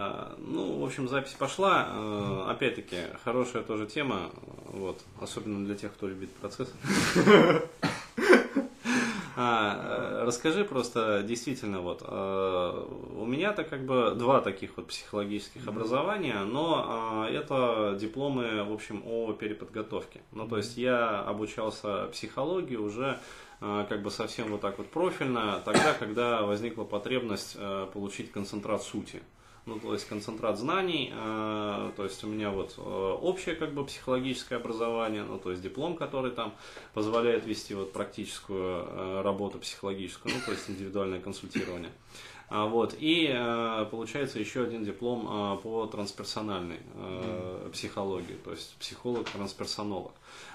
А, ну, в общем, запись пошла. А, опять-таки, хорошая тоже тема, вот, особенно для тех, кто любит процесс. А, расскажи просто действительно вот у меня-то как бы два таких вот психологических образования, но это дипломы в общем о переподготовке. Ну то есть я обучался психологии уже как бы совсем вот так вот профильно тогда, когда возникла потребность получить концентрат сути ну, то есть концентрат знаний, э, то есть у меня вот э, общее как бы психологическое образование, ну, то есть диплом, который там позволяет вести вот практическую э, работу психологическую, ну, то есть индивидуальное консультирование. А, вот, и получается еще один диплом по трансперсональной психологии, то есть психолог-трансперсонолог.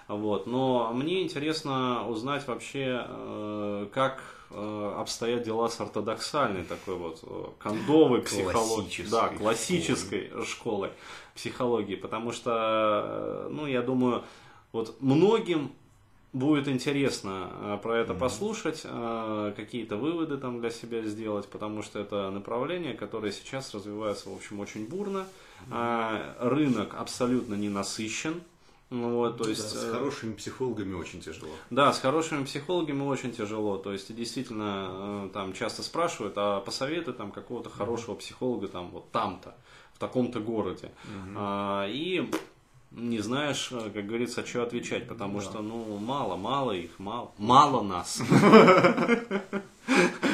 Вот, но мне интересно узнать вообще, как Э, обстоят дела с ортодоксальной такой вот э, кондовой психологией, да, классической школой. школой психологии, потому что, э, ну, я думаю, вот многим будет интересно про это mm-hmm. послушать, какие-то выводы там для себя сделать, потому что это направление, которое сейчас развивается, в общем, очень бурно. Mm-hmm. Рынок абсолютно не насыщен ну, вот, то есть, да, с э, хорошими психологами очень тяжело. Да, с хорошими психологами очень тяжело. То есть, действительно, э, там часто спрашивают, а посоветуй там какого-то хорошего психолога там вот там-то, в таком-то городе. Угу. А, и не знаешь, э, как говорится, что отвечать, потому да. что, ну, мало, мало их, мало, мало нас.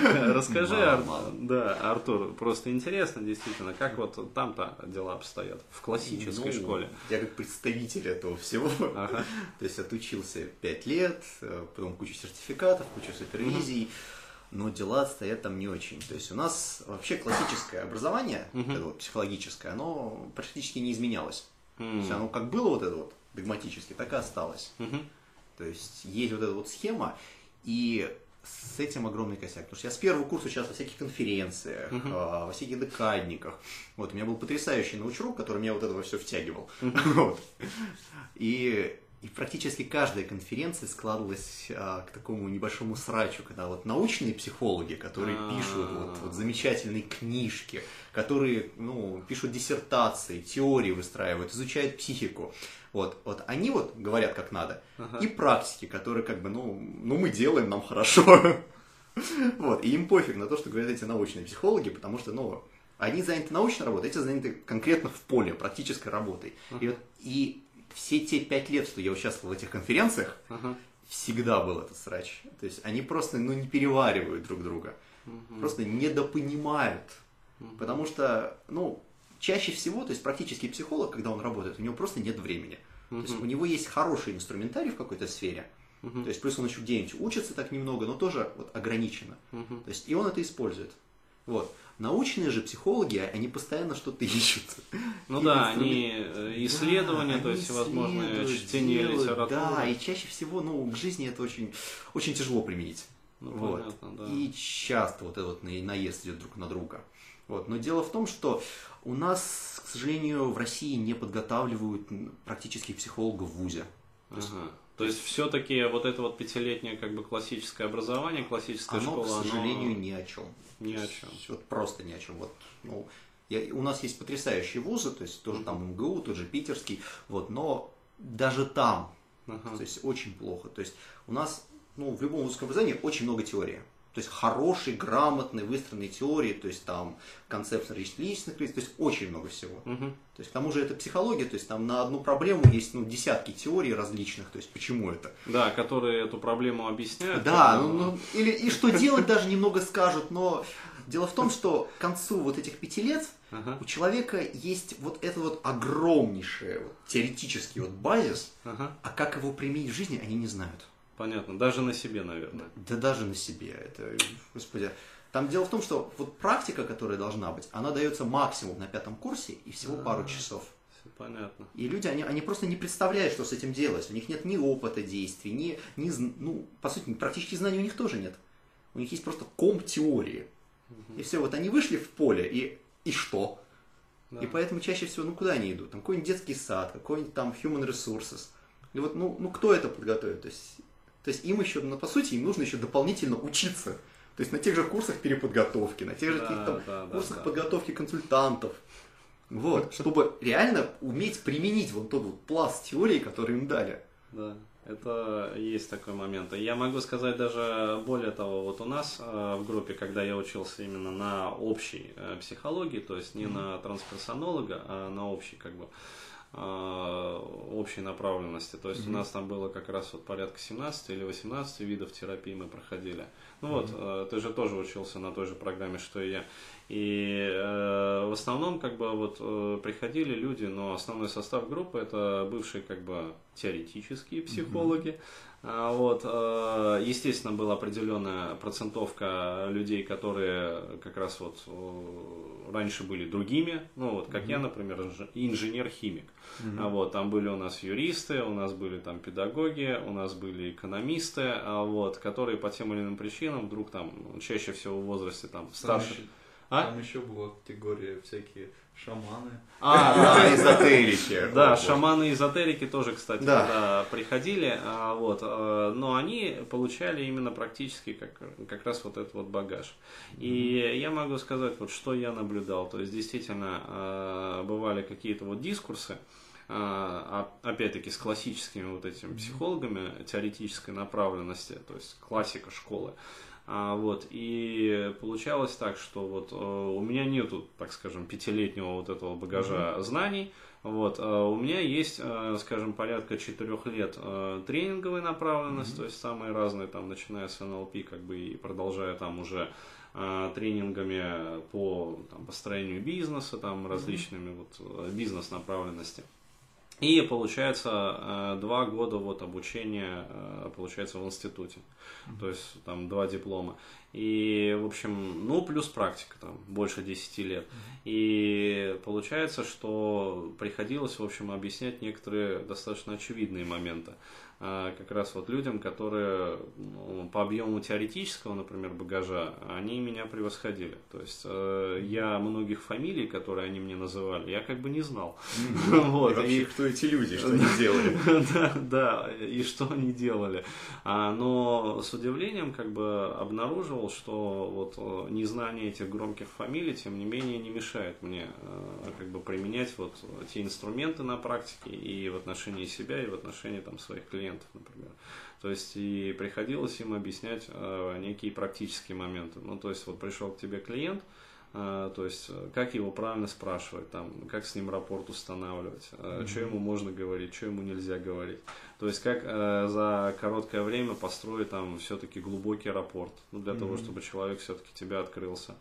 Расскажи, Ар... да, Артур, просто интересно, действительно, как вот там-то дела обстоят в классической ну, школе. Я как представитель этого всего, ага. то есть отучился 5 лет, э, потом кучу сертификатов, кучу супервизий, но дела стоят там не очень. То есть у нас вообще классическое образование, психологическое, оно практически не изменялось. То есть оно как было вот это вот догматически, так и осталось. То есть есть вот эта вот схема, и с этим огромный косяк. Потому что я с первого курса участвовал во всяких конференциях, uh-huh. во всяких декадниках. Вот, у меня был потрясающий научрук, который меня вот этого все втягивал. Uh-huh. Вот. И, и практически каждая конференция складывалась а, к такому небольшому срачу, когда вот научные психологи, которые uh-huh. пишут вот, вот замечательные книжки, которые ну, пишут диссертации, теории выстраивают, изучают психику. Вот, вот они вот говорят как надо. Ага. И практики, которые как бы, ну, ну мы делаем, нам хорошо. Вот, и им пофиг на то, что говорят эти научные психологи, потому что, ну, они заняты научной работой, эти заняты конкретно в поле, практической работой. И, вот, и все те пять лет, что я участвовал в этих конференциях, всегда был этот срач. То есть они просто, ну, не переваривают друг друга. Просто недопонимают. Потому что, ну, чаще всего, то есть практически психолог, когда он работает, у него просто нет времени. Uh-huh. То есть у него есть хороший инструментарий в какой-то сфере, uh-huh. то есть плюс он еще где-нибудь учится так немного, но тоже вот ограничено. Uh-huh. То есть и он это использует. Вот. Научные же психологи, они постоянно что-то ищут. Ну да, они э, исследования, да, то есть возможно чтение делают, литературы. Да, и чаще всего, ну, к жизни это очень, очень тяжело применить. Ну, вот. понятно, да. И часто вот этот наезд идет друг на друга. Вот. Но дело в том, что у нас, к сожалению, в России не подготавливают практически психологов в ВУЗе. Ага. То есть все-таки вот это вот пятилетнее как бы классическое образование, классическая оно, школа, к сожалению, оно... ни о чем. Ни о чем. Вот просто ни о чем. Вот, ну, я, у нас есть потрясающие вузы, то есть тоже там МГУ, тот же питерский, вот, но даже там, ага. то есть очень плохо. То есть у нас, ну, в любом вузовском образовании очень много теории. То есть хорошие, грамотные, выстроенные теории, то есть там концепция личных лиц, то есть очень много всего. Угу. То есть к тому же это психология, то есть там на одну проблему есть ну, десятки теорий различных, то есть почему это. Да, которые эту проблему объясняют. Да, ну, ну, или и что делать даже немного скажут, но дело в том, что к концу вот этих пяти лет ага. у человека есть вот это вот огромнейший вот, теоретический вот базис, ага. а как его применить в жизни, они не знают. Понятно. Даже на себе, наверное. Да, да даже на себе. Это, господи. Там дело в том, что вот практика, которая должна быть, она дается максимум на пятом курсе и всего А-а-а. пару часов. Все понятно. И люди, они, они просто не представляют, что с этим делать. У них нет ни опыта действий, ни, ни ну, по сути, практически знаний у них тоже нет. У них есть просто ком теории. Угу. И все, вот они вышли в поле, и, и что? Да. И поэтому чаще всего, ну куда они идут? Там какой-нибудь детский сад, какой-нибудь там human resources. И вот, ну, ну кто это подготовит? То есть то есть им еще, ну, по сути, им нужно еще дополнительно учиться. То есть на тех же курсах переподготовки, на тех же каких-то да, курсах да, подготовки консультантов. Вот, чтобы реально уметь применить вот тот вот пласт теории, который им дали. Да. Это есть такой момент. Я могу сказать даже более того, вот у нас э, в группе, когда я учился именно на общей э, психологии, то есть не mm-hmm. на трансперсонолога, а на общей как бы общей направленности. То есть mm-hmm. у нас там было как раз вот порядка 17 или 18 видов терапии мы проходили. Ну mm-hmm. вот, ты же тоже учился на той же программе, что и я. И э, в основном как бы вот э, приходили люди, но основной состав группы это бывшие как бы теоретические психологи. Mm-hmm. А, вот, э, естественно, была определенная процентовка людей, которые как раз вот э, раньше были другими, ну вот как mm-hmm. я, например, инженер-химик. Mm-hmm. А, вот, там были у нас юристы, у нас были там педагоги, у нас были экономисты, а, вот, которые по тем или иным причинам вдруг там чаще всего в возрасте там старше. А? Там еще была категория всякие шаманы. А, да, эзотерики. Да, шаманы эзотерики тоже, кстати, да. приходили, а, вот, а, но они получали именно практически как, как раз вот этот вот багаж. И я могу сказать, вот что я наблюдал, то есть действительно а, бывали какие-то вот дискурсы, опять-таки с классическими вот этими психологами теоретической направленности, то есть классика школы. А, вот, и получалось так, что вот э, у меня нету, так скажем, пятилетнего вот этого багажа mm-hmm. знаний, вот, а у меня есть, э, скажем, порядка четырех лет э, тренинговой направленности, mm-hmm. то есть самые разные, там, начиная с НЛП, как бы, и продолжая там уже тренингами по там, построению бизнеса, там, различными mm-hmm. вот бизнес-направленности. И получается э, два года вот обучения э, получается в институте, mm-hmm. то есть там два диплома. И, в общем, ну, плюс практика, там, больше 10 лет. Mm-hmm. И получается, что приходилось, в общем, объяснять некоторые достаточно очевидные моменты. А, как раз вот людям, которые ну, по объему теоретического, например, багажа, они меня превосходили. То есть э, я многих фамилий, которые они мне называли, я как бы не знал. Вот. И кто эти люди, что они делали? Да, да, и что они делали. А, но с удивлением как бы обнаруживал, что вот э, незнание этих громких фамилий, тем не менее, не мешает мне э, как бы применять вот те инструменты на практике и в отношении себя, и в отношении там своих клиентов клиентов, например. То есть и приходилось им объяснять э, некие практические моменты. Ну, то есть вот пришел к тебе клиент, э, то есть э, как его правильно спрашивать, там, как с ним рапорт устанавливать, mm-hmm. что ему можно говорить, что ему нельзя говорить. То есть как за короткое время построить там все-таки глубокий рапорт, ну, для mm-hmm. того, чтобы человек все-таки тебя открылся.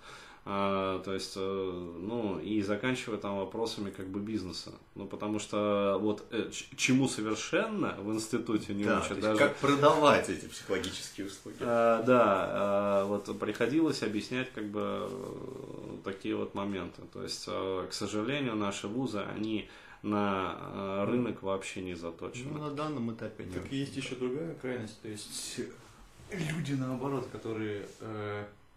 А, то есть, э, ну, и заканчивая там вопросами как бы бизнеса. Ну, потому что вот э, чему совершенно в институте не да, учат даже... Как продавать эти психологические услуги. А, да, а, вот приходилось объяснять как бы э, такие вот моменты. То есть, к сожалению, наши вузы, они на рынок вообще не заточены. Ну, на данном этапе нет. Так есть еще другая крайность, то есть люди наоборот, которые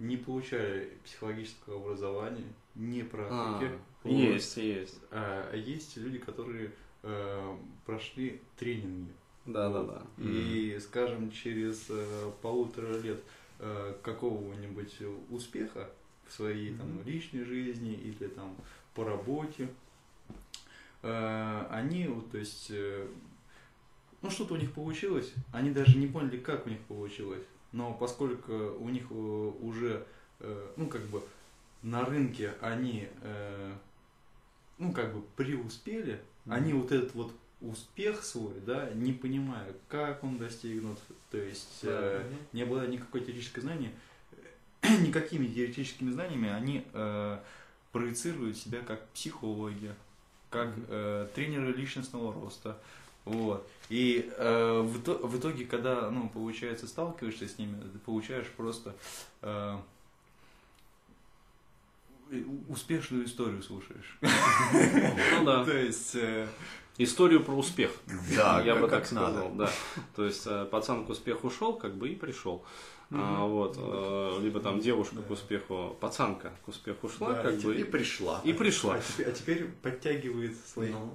не получали психологического образования, не практики. А, вот. Есть, есть. А, есть люди, которые э, прошли тренинги. Да, вот. да, да. И, mm. скажем, через э, полутора лет э, какого-нибудь успеха в своей mm. там личной жизни или там по работе, э, они, вот, то есть, э, ну что-то у них получилось, они даже не поняли, как у них получилось но поскольку у них э, уже, э, ну, как бы, на рынке они, э, ну, как бы, преуспели, mm-hmm. они вот этот вот успех свой, да, не понимая, как он достигнут, то есть mm-hmm. не было никакой теоретической знания, никакими теоретическими знаниями они проецируют себя как психологи, как э, тренеры личностного роста, вот. И э, в, в итоге, когда, ну, получается, сталкиваешься с ними, ты получаешь просто э, успешную историю слушаешь. Ну да. То есть... Э, историю про успех. Да, я бы так сказал, надо. да. То есть э, пацан к успеху шел, как бы и пришел. А, вот, э, либо там девушка к успеху, пацанка к успеху шла, Да, как бы И и, пришла. и пришла. А теперь, а теперь подтягивает своих Ну,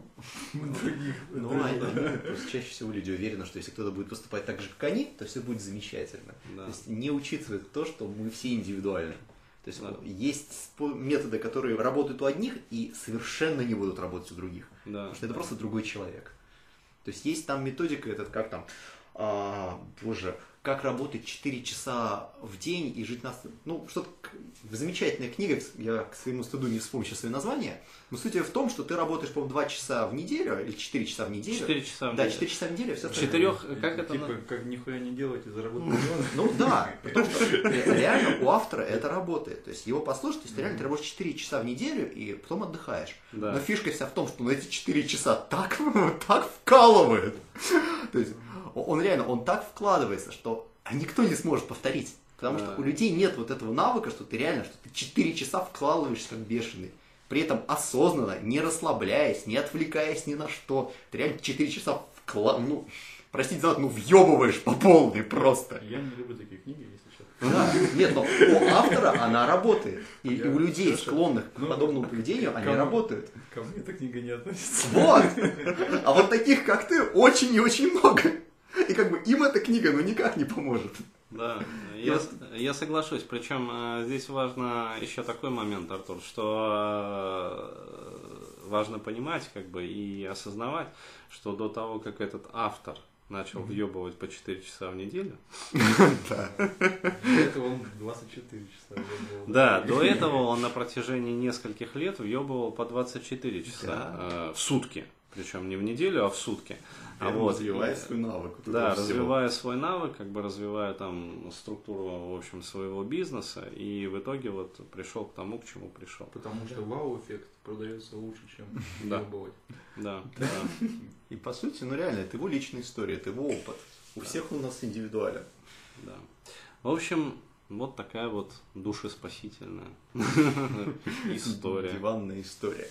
других. Ну, друзей. они- они просто чаще всего люди уверены, что если кто-то будет поступать так же, как они, то все будет замечательно. Да. То есть не учитывает то, что мы все индивидуальны. То есть Да. есть методы, которые работают у одних и совершенно не будут работать у других. Да. Потому что это просто другой человек. То есть есть там методика, этот как там, а, боже, как работать 4 часа в день и жить на... Ну, что-то... Замечательная книга, я к своему стыду не вспомню сейчас свое название, но суть в том, что ты работаешь, по-моему, 2 часа в неделю или 4 часа в неделю. 4 часа в Да, неделю. 4 часа в неделю, все Четырех, как это? Типа, на- как нихуя не делать и заработать миллионы. Ну да, потому что ре- реально у автора это работает. То есть его послушать, то есть реально ты работаешь 4 часа в неделю и потом отдыхаешь. Да. Но фишка вся в том, что на эти 4 часа так, так вкалывает. То есть он реально, он так вкладывается, что а никто не сможет повторить. Потому что Да. у людей нет вот этого навыка, что ты реально, что ты 4 часа вкладываешься как бешеный. При этом осознанно, не расслабляясь, не отвлекаясь ни на что. Ты реально 4 часа вкла... ну, простите за это, ну, въебываешь по полной просто. Я не люблю такие книги, если честно. Да, нет, но у автора она работает. И, и у людей, Хорошо. склонных к Ну, подобному поведению, они кому- работают. Ко мне эта книга не относится. Вот! А вот таких, как ты, очень и очень много. И как бы им эта книга, ну, никак не поможет. Да, я, я соглашусь. Причем э, здесь важно еще такой момент, Артур, что э, важно понимать как бы и осознавать, что до того, как этот автор начал въебывать по 4 часа в неделю, Да. До этого он 24 часа. да, до этого он на протяжении нескольких лет въебывал по 24 часа э, в сутки. Причем не в неделю, а в сутки. А вот, развивая и- свой навык. вот Да, этого всего. развивая свой навык, как бы развивая там структуру, в общем, своего бизнеса, и в итоге вот пришел к тому, к чему пришел. Потому что вау-эффект продается лучше, чем Да. Да, да, И по сути, ну реально, это его личная история, это его опыт. У всех у нас индивидуален. да. В общем, вот такая вот душеспасительная история. Диванная история.